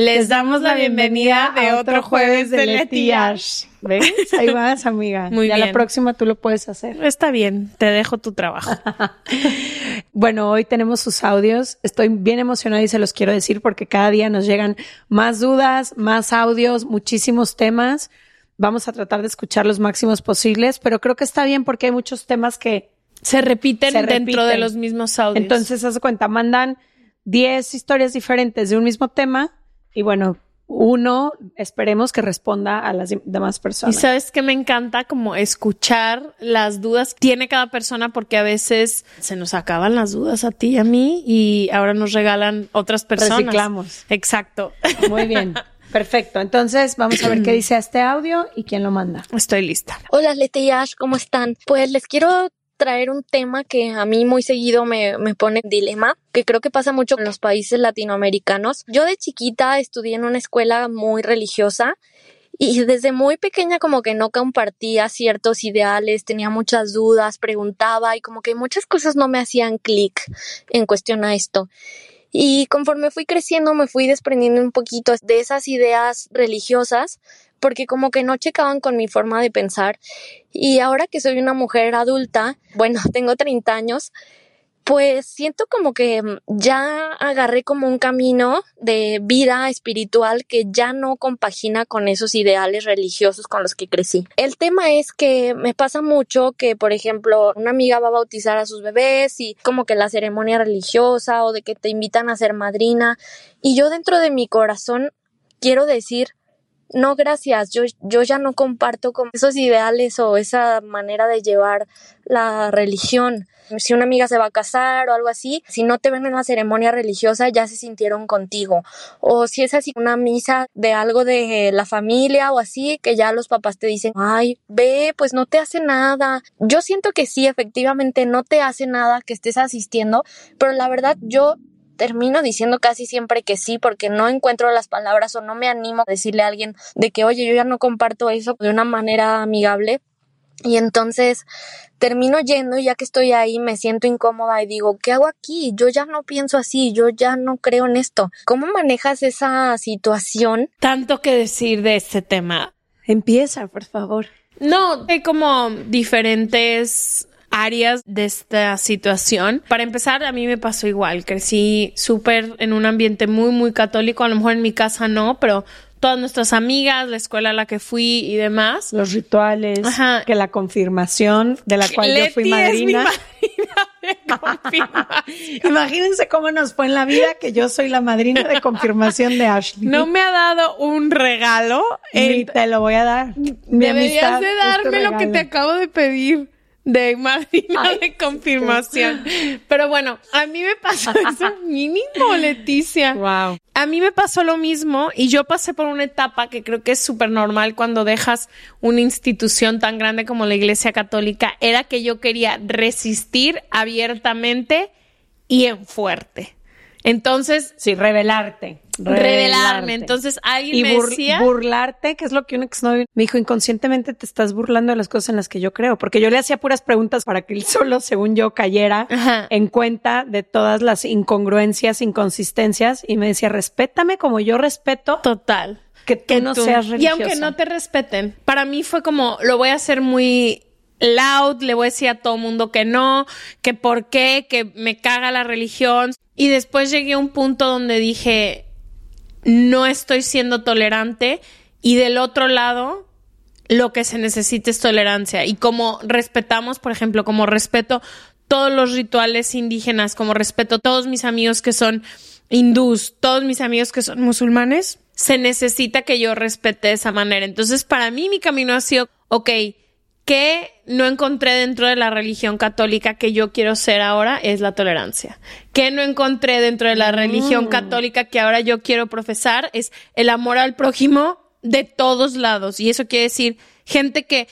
Les damos la bienvenida de otro jueves de Leti ¿Ves? Ahí vas, amiga. Muy ya bien. la próxima tú lo puedes hacer. Está bien, te dejo tu trabajo. Bueno, hoy tenemos sus audios. Estoy bien emocionada y se los quiero decir porque cada día nos llegan más dudas, más audios, muchísimos temas. Vamos a tratar de escuchar los máximos posibles, pero creo que está bien porque hay muchos temas que Se repiten Se dentro repiten. de los mismos audios. Entonces, haz cuenta, mandan 10 historias diferentes de un mismo tema y bueno, uno esperemos que responda a las dem- demás y personas. sabes que me encanta como escuchar las dudas que tiene cada persona porque a veces se nos acaban las dudas a ti y a mí y ahora nos regalan otras personas. Reciclamos. Exacto. Muy bien. Perfecto. Entonces, vamos a ver qué dice este audio y quién lo manda. Estoy lista. Hola Leti y Ash, ¿cómo están? Pues les quiero traer un tema que a mí muy seguido me, me pone dilema, que creo que pasa mucho en los países latinoamericanos. Yo de chiquita estudié en una escuela muy religiosa y desde muy pequeña como que no compartía ciertos ideales, tenía muchas dudas, preguntaba y como que muchas cosas no me hacían clic en cuestión a esto. Y conforme fui creciendo me fui desprendiendo un poquito de esas ideas religiosas porque como que no checaban con mi forma de pensar. Y ahora que soy una mujer adulta, bueno, tengo 30 años, pues siento como que mm, ya agarré como un camino de vida espiritual que ya no compagina con esos ideales religiosos con los que crecí. El tema es que me pasa mucho que, por ejemplo, una amiga va a bautizar a sus bebés y como que la ceremonia religiosa o de que te invitan a ser madrina y yo dentro de mi corazón quiero decir, no, gracias, yo, yo ya no comparto con esos ideales o esa manera de llevar la religión. Si una amiga se va a casar o algo así, si no te ven en la ceremonia religiosa, ya se sintieron contigo. O si es así una misa de algo de la familia o así, que ya los papás te dicen, ay, ve, pues no te hace nada. Yo siento que sí, efectivamente no te hace nada que estés asistiendo, pero la verdad yo termino diciendo casi siempre que sí porque no encuentro las palabras o no me animo a decirle a alguien de que, oye, yo ya no comparto eso de una manera amigable. Y entonces termino yendo y ya que estoy ahí me siento incómoda y digo, ¿qué hago aquí? Yo ya no pienso así, yo ya no creo en esto. ¿Cómo manejas esa situación? Tanto que decir de este tema. Empieza, por favor. No, hay como diferentes áreas de esta situación. Para empezar, a mí me pasó igual. Crecí súper en un ambiente muy, muy católico. A lo mejor en mi casa no, pero todas nuestras amigas, la escuela a la que fui y demás. Los rituales, Ajá. que la confirmación de la cual yo fui es mi madrina. de confirmación. Imagínense cómo nos fue en la vida que yo soy la madrina de confirmación de Ashley. No me ha dado un regalo. Ni en- te lo voy a dar. Mi Deberías amistad de es darme lo que te acabo de pedir de madrina Ay, de confirmación. Pero bueno, a mí me pasó eso mínimo, Leticia. Wow. A mí me pasó lo mismo y yo pasé por una etapa que creo que es súper normal cuando dejas una institución tan grande como la Iglesia Católica, era que yo quería resistir abiertamente y en fuerte. Entonces, Sí, revelarte. revelarme. Entonces alguien y me bur- decía... burlarte, que es lo que un exnovio me dijo, inconscientemente te estás burlando de las cosas en las que yo creo, porque yo le hacía puras preguntas para que él solo, según yo, cayera Ajá. en cuenta de todas las incongruencias, inconsistencias, y me decía, respétame como yo respeto Total. que tú que no tú- seas Y religiosa. aunque no te respeten, para mí fue como, lo voy a hacer muy loud, le voy a decir a todo mundo que no, que por qué, que me caga la religión. Y después llegué a un punto donde dije, no estoy siendo tolerante y del otro lado lo que se necesita es tolerancia y como respetamos, por ejemplo, como respeto todos los rituales indígenas, como respeto todos mis amigos que son hindús, todos mis amigos que son musulmanes, se necesita que yo respete de esa manera. Entonces, para mí mi camino ha sido, ok, ¿qué no encontré dentro de la religión católica que yo quiero ser ahora? Es la tolerancia. ¿Qué no encontré dentro de la religión Mm. católica que ahora yo quiero profesar? Es el amor al prójimo de todos lados. Y eso quiere decir gente que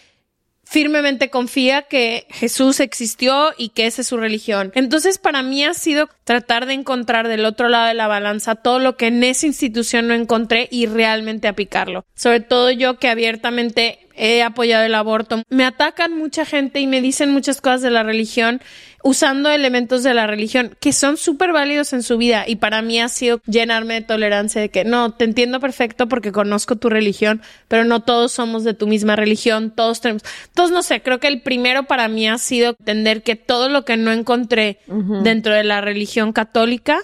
firmemente confía que Jesús existió y que esa es su religión. Entonces, para mí ha sido tratar de encontrar del otro lado de la balanza todo lo que en esa institución no encontré y realmente aplicarlo. Sobre todo yo que abiertamente he apoyado el aborto. Me atacan mucha gente y me dicen muchas cosas de la religión usando elementos de la religión que son súper válidos en su vida y para mí ha sido llenarme de tolerancia de que no, te entiendo perfecto porque conozco tu religión, pero no todos somos de tu misma religión, todos tenemos, entonces no sé, creo que el primero para mí ha sido entender que todo lo que no encontré dentro de la religión católica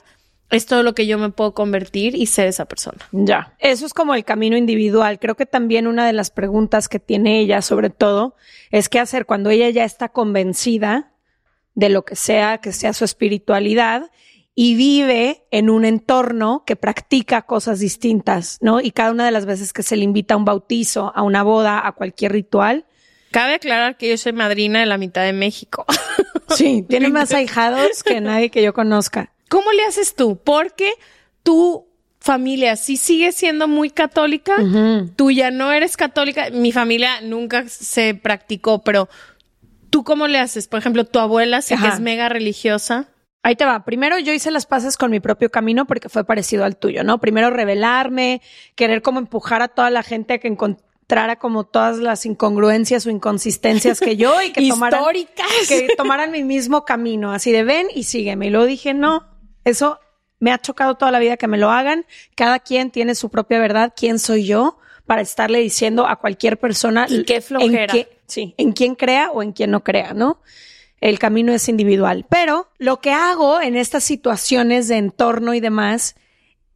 es todo lo que yo me puedo convertir y ser esa persona. Ya. Eso es como el camino individual. Creo que también una de las preguntas que tiene ella, sobre todo, es qué hacer cuando ella ya está convencida de lo que sea, que sea su espiritualidad y vive en un entorno que practica cosas distintas, ¿no? Y cada una de las veces que se le invita a un bautizo, a una boda, a cualquier ritual, Cabe aclarar que yo soy madrina de la mitad de México. sí, tiene más ahijados que nadie que yo conozca. ¿Cómo le haces tú? Porque tu familia sí sigue siendo muy católica, tú ya no eres católica, mi familia nunca se practicó, pero ¿tú cómo le haces? Por ejemplo, tu abuela sé que es mega religiosa. Ahí te va. Primero yo hice las paces con mi propio camino porque fue parecido al tuyo, ¿no? Primero revelarme, querer como empujar a toda la gente a que encontrara como todas las incongruencias o inconsistencias que yo y que tomaran, que tomaran mi mismo camino, así de ven y sígueme. Y luego dije, no, eso me ha chocado toda la vida que me lo hagan. Cada quien tiene su propia verdad. ¿Quién soy yo para estarle diciendo a cualquier persona Y qué en flojera. qué- sí, en quién crea o en quién no crea, ¿no? El camino es individual. Pero lo que hago en estas situaciones de entorno y demás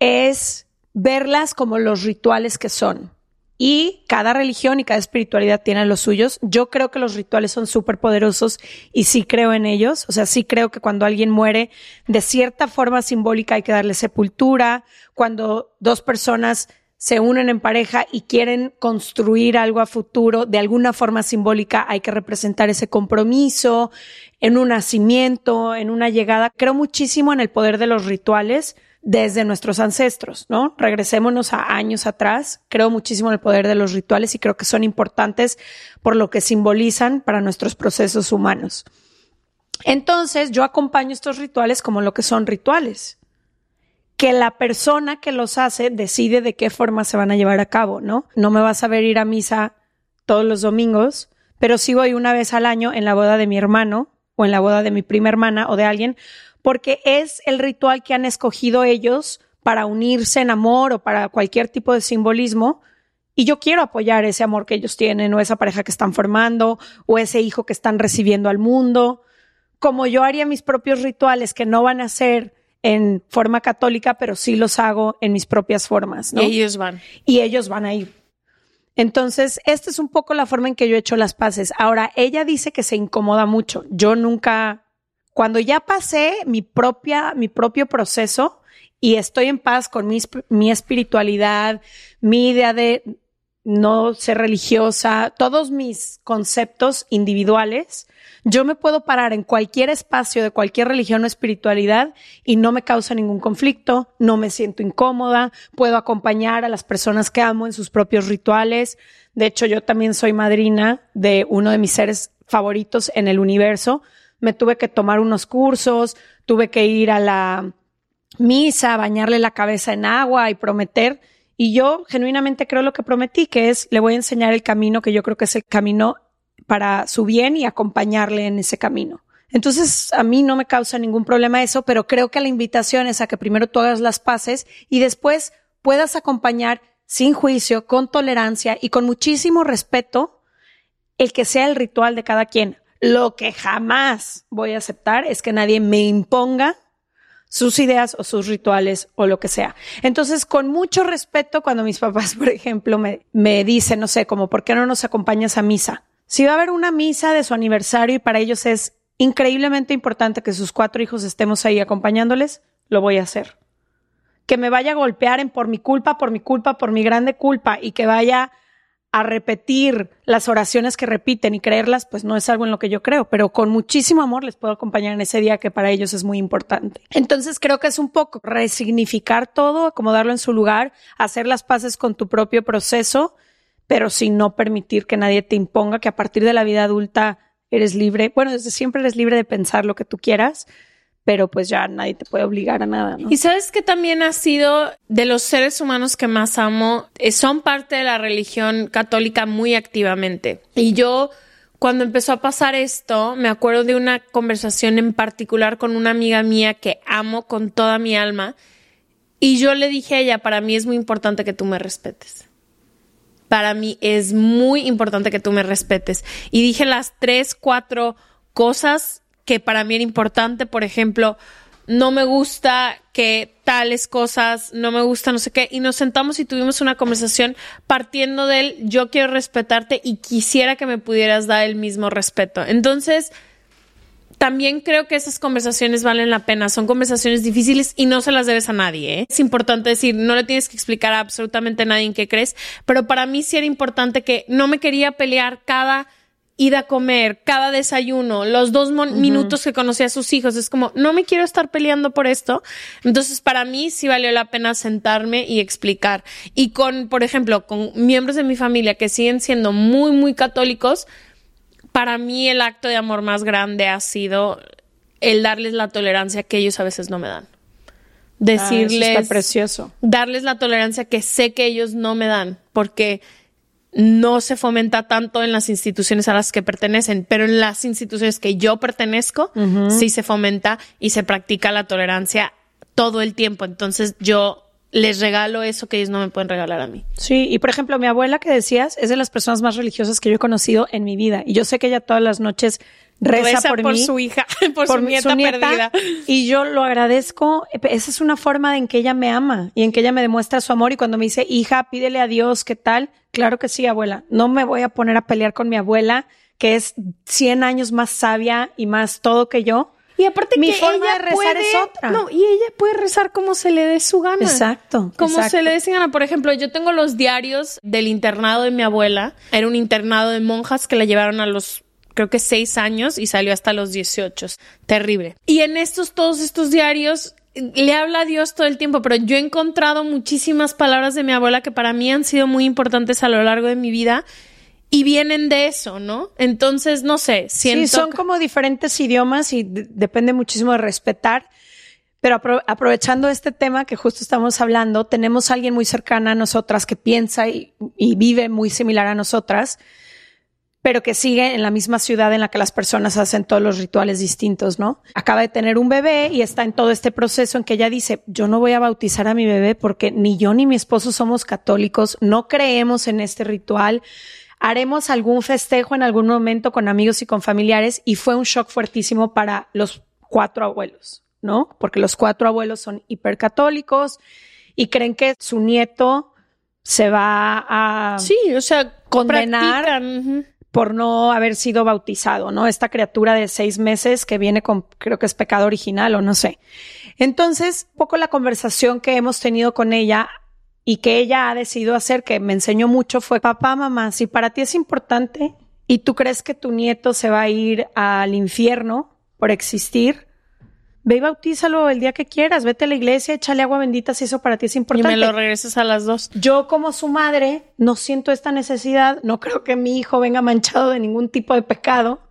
es verlas como los rituales que son. Y cada religión y cada espiritualidad tiene los suyos. Yo creo que los rituales son súper poderosos y sí creo en ellos. O sea, sí creo que cuando alguien muere, de cierta forma simbólica hay que darle sepultura. Cuando dos personas se unen en pareja y quieren construir algo a futuro, de alguna forma simbólica hay que representar ese compromiso en un nacimiento, en una llegada. Creo muchísimo en el poder de los rituales desde nuestros ancestros, ¿no? Regresémonos a años atrás. Creo muchísimo en el poder de los rituales y creo que son importantes por lo que simbolizan para nuestros procesos humanos. Entonces, yo acompaño estos rituales como lo que son rituales que la persona que los hace decide de qué forma se van a llevar a cabo, ¿no? No me vas a ver ir a misa todos los domingos, pero sí voy una vez al año en la boda de mi hermano o en la boda de mi prima hermana o de alguien, porque es el ritual que han escogido ellos para unirse en amor o para cualquier tipo de simbolismo. Y yo quiero apoyar ese amor que ellos tienen o esa pareja que están formando o ese hijo que están recibiendo al mundo. Como yo haría mis propios rituales que no van a ser en forma católica, pero sí los hago en mis propias formas, ¿no? Y ellos van. y ellos van a ir. Entonces, esta es un poco la forma en que yo he hecho las paces. Ahora, ella dice que se incomoda mucho. Yo nunca, cuando ya pasé mi propia, mi propio proceso y estoy en paz con mi, mi espiritualidad, mi idea de no ser religiosa, todos mis conceptos individuales, yo me puedo parar en cualquier espacio de cualquier religión o espiritualidad y no me causa ningún conflicto, no me siento incómoda, puedo acompañar a las personas que amo en sus propios rituales. De hecho, yo también soy madrina de uno de mis seres favoritos en el universo. Me tuve que tomar unos cursos, tuve que ir a la misa, bañarle la cabeza en agua y prometer. Y yo genuinamente creo lo que prometí, que es, le voy a enseñar el camino que yo creo que es el camino para su bien y acompañarle en ese camino. Entonces, a mí no me causa ningún problema eso, pero creo que la invitación es a que primero tú hagas las paces y después puedas acompañar sin juicio, con tolerancia y con muchísimo respeto el que sea el ritual de cada quien. Lo que jamás voy a aceptar es que nadie me imponga sus ideas o sus rituales o lo que sea. Entonces, con mucho respeto, cuando mis papás, por ejemplo, me, me dicen, no sé, como, ¿por qué no nos acompañas a misa? Si va a haber una misa de su aniversario y para ellos es increíblemente importante que sus cuatro hijos estemos ahí acompañándoles, lo voy a hacer. Que me vaya a golpear en por mi culpa, por mi culpa, por mi grande culpa y que vaya a repetir las oraciones que repiten y creerlas, pues no es algo en lo que yo creo, pero con muchísimo amor les puedo acompañar en ese día que para ellos es muy importante. Entonces creo que es un poco resignificar todo, acomodarlo en su lugar, hacer las paces con tu propio proceso, pero sin no permitir que nadie te imponga que a partir de la vida adulta eres libre, bueno, desde siempre eres libre de pensar lo que tú quieras, pero pues ya nadie te puede obligar a nada. Y sabes que también ha sido de los seres humanos que más amo, eh, son parte de la religión católica muy activamente. Y yo, cuando empezó a pasar esto, me acuerdo de una conversación en particular con una amiga mía que amo con toda mi alma. Y yo le dije a ella, para mí es muy importante que tú me respetes. Para mí es muy importante que tú me respetes. Y dije las tres, cuatro cosas que para mí era importante, por ejemplo, no me gusta que tales cosas, no me gusta no sé qué, y nos sentamos y tuvimos una conversación partiendo del yo quiero respetarte y quisiera que me pudieras dar el mismo respeto. Entonces, también creo que esas conversaciones valen la pena, son conversaciones difíciles y no se las debes a nadie. ¿eh? Es importante decir, no le tienes que explicar a absolutamente nadie en qué crees, pero para mí sí era importante que no me quería pelear cada ir a comer, cada desayuno, los dos minutos que conocí a sus hijos. Es como, no me quiero estar peleando por esto. Entonces, para mí sí valió la pena sentarme y explicar. Y con, por ejemplo, con miembros de mi familia que siguen siendo muy, muy católicos, para mí el acto de amor más grande ha sido el darles la tolerancia que ellos a veces no me dan. Decirles. está precioso. Darles la tolerancia que sé que ellos no me dan. Porque no se fomenta tanto en las instituciones a las que pertenecen, pero en las instituciones que yo pertenezco sí se fomenta y se practica la tolerancia todo el tiempo. Entonces yo les regalo eso que ellos no me pueden regalar a mí. Sí, y por ejemplo, mi abuela que decías es de las personas más religiosas que yo he conocido en mi vida. Y yo sé que ella todas las noches reza, por, por su hija, por, su, nieta perdida. Y yo lo agradezco. Esa es una forma en que ella me ama y en que ella me demuestra su amor. Y cuando me dice, hija, pídele a Dios, ¿qué tal? Claro que sí, abuela. No me voy a poner a pelear con mi abuela, que es 100 años más sabia y más todo que yo. Y aparte mi que forma ella de rezar puede, es otra. No, y ella puede rezar como se le dé su gana. Exacto. Como exacto. se le dé su gana. Por ejemplo, yo tengo los diarios del internado de mi abuela. Era un internado de monjas que la llevaron a los creo que seis años y salió hasta los 18. Terrible. Y en estos, todos estos diarios le habla a Dios todo el tiempo, pero yo he encontrado muchísimas palabras de mi abuela que para mí han sido muy importantes a lo largo de mi vida y vienen de eso, ¿no? Entonces, no sé, siento Sí, son como diferentes idiomas y de- depende muchísimo de respetar. Pero apro- aprovechando este tema que justo estamos hablando, tenemos a alguien muy cercana a nosotras que piensa y, y vive muy similar a nosotras, pero que sigue en la misma ciudad en la que las personas hacen todos los rituales distintos, ¿no? Acaba de tener un bebé y está en todo este proceso en que ella dice, yo no voy a bautizar a mi bebé porque ni yo ni mi esposo somos católicos, no creemos en este ritual haremos algún festejo en algún momento con amigos y con familiares y fue un shock fuertísimo para los cuatro abuelos, ¿no? Porque los cuatro abuelos son hipercatólicos y creen que su nieto se va a Sí, o sea, Condenar. practican, por no haber sido bautizado, ¿no? Esta criatura de seis meses que viene con, creo que es pecado original o no sé. Entonces, poco la conversación que hemos tenido con ella y que ella ha decidido hacer, que me enseñó mucho, fue, papá, mamá, si para ti es importante y tú crees que tu nieto se va a ir al infierno por existir, ve y bautízalo el día que quieras, vete a la iglesia, échale agua bendita si eso para ti es Y importante. me lo regresas a las dos. Yo como su madre no siento esta necesidad, no creo que mi hijo venga manchado de ningún tipo de pecado.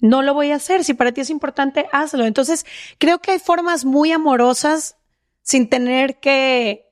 No lo voy a hacer. Si para ti es importante, hazlo. Entonces, creo que hay formas muy amorosas sin tener que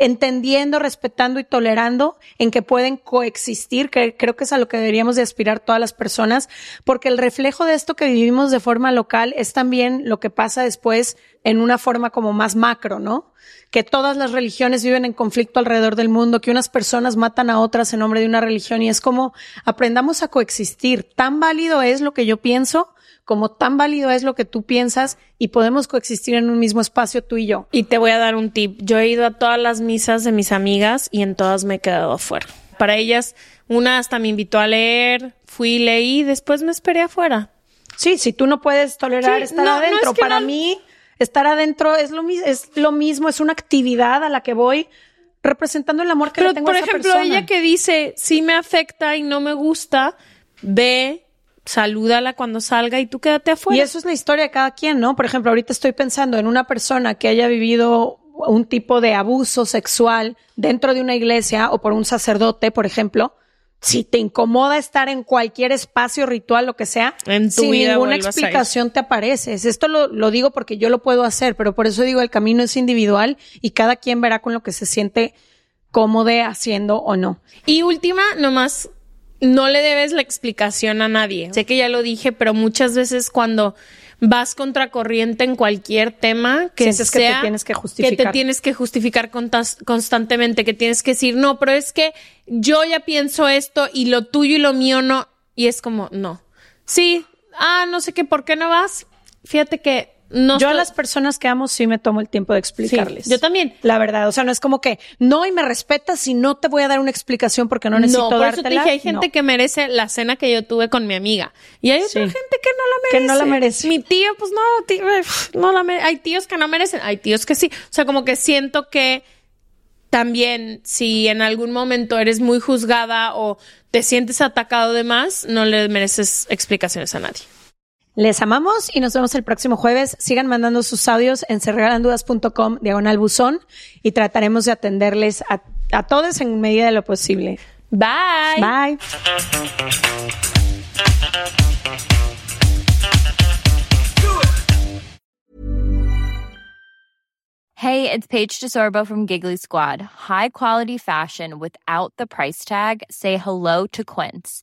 entendiendo, respetando y tolerando en que pueden coexistir, que creo que es a lo que deberíamos de aspirar todas las personas, porque el reflejo de esto que vivimos de forma local es también lo que pasa después en una forma como más macro, ¿no? Que todas las religiones viven en conflicto alrededor del mundo, que unas personas matan a otras en nombre de una religión y es como aprendamos a coexistir. Tan válido es lo que yo pienso como tan válido es lo que tú piensas y podemos coexistir en un mismo espacio tú y yo. Y te voy a dar un tip. Yo he ido a todas las misas de mis amigas y en todas me he quedado afuera. Para ellas, una hasta me invitó a leer, fui, leí, después me esperé afuera. Sí, si tú no puedes tolerar Sí, estar no, no adentro, es que para no- mí estar adentro es lo, es lo mismo, es una actividad a la que voy representando el amor que Pero, le tengo por a esa ejemplo, persona. ella que dice, sí me afecta y no me gusta, ve, salúdala cuando salga y tú quédate afuera. Y eso es la historia de cada quien, ¿no? Por ejemplo, ahorita estoy pensando en una persona que haya vivido un tipo de abuso sexual dentro de una iglesia o por un sacerdote, por ejemplo. Si te incomoda estar en cualquier espacio ritual, lo que sea, En tu sin vida ninguna explicación te apareces. Esto lo, lo digo porque yo lo puedo hacer, pero por eso digo, el camino es individual y cada quien verá con lo que se siente cómodo haciendo o no. Y última, nomás, no le debes la explicación a nadie. Sé que ya lo dije, pero muchas veces cuando vas contracorriente en cualquier tema que Sientes que te sea, tienes que que justificar. te tienes que justificar constantemente, que tienes que decir, no, pero es que yo ya pienso esto y lo tuyo y lo mío no. Y es como, no. Sí, ah, no sé qué, ¿por qué no vas? Fíjate que no yo a las personas que amo sí me tomo el tiempo de explicarles. yo también. La verdad, o sea, no es como que no y me respetas si no te voy a dar una explicación porque no necesito no, por eso te dije, hay gente No. que merece la cena que yo tuve con mi amiga. Y hay otra Sí. gente que no la merece. Que no la merece. Mi tío, pues no, tío, eh, no la mere- Hay tíos que no merecen, hay tíos que sí. O sea, como que siento que también si en algún momento eres muy juzgada o te sientes atacado de más, no le mereces explicaciones a nadie. Les amamos y nos vemos el próximo jueves. Sigan mandando sus audios en serregalandudas.com diagonal buzón y trataremos de atenderles a, a todos en medida de lo posible. Bye. Bye. Hey, it's Paige DeSorbo from Giggly Squad. High quality fashion without the price tag. Say hello to Quince.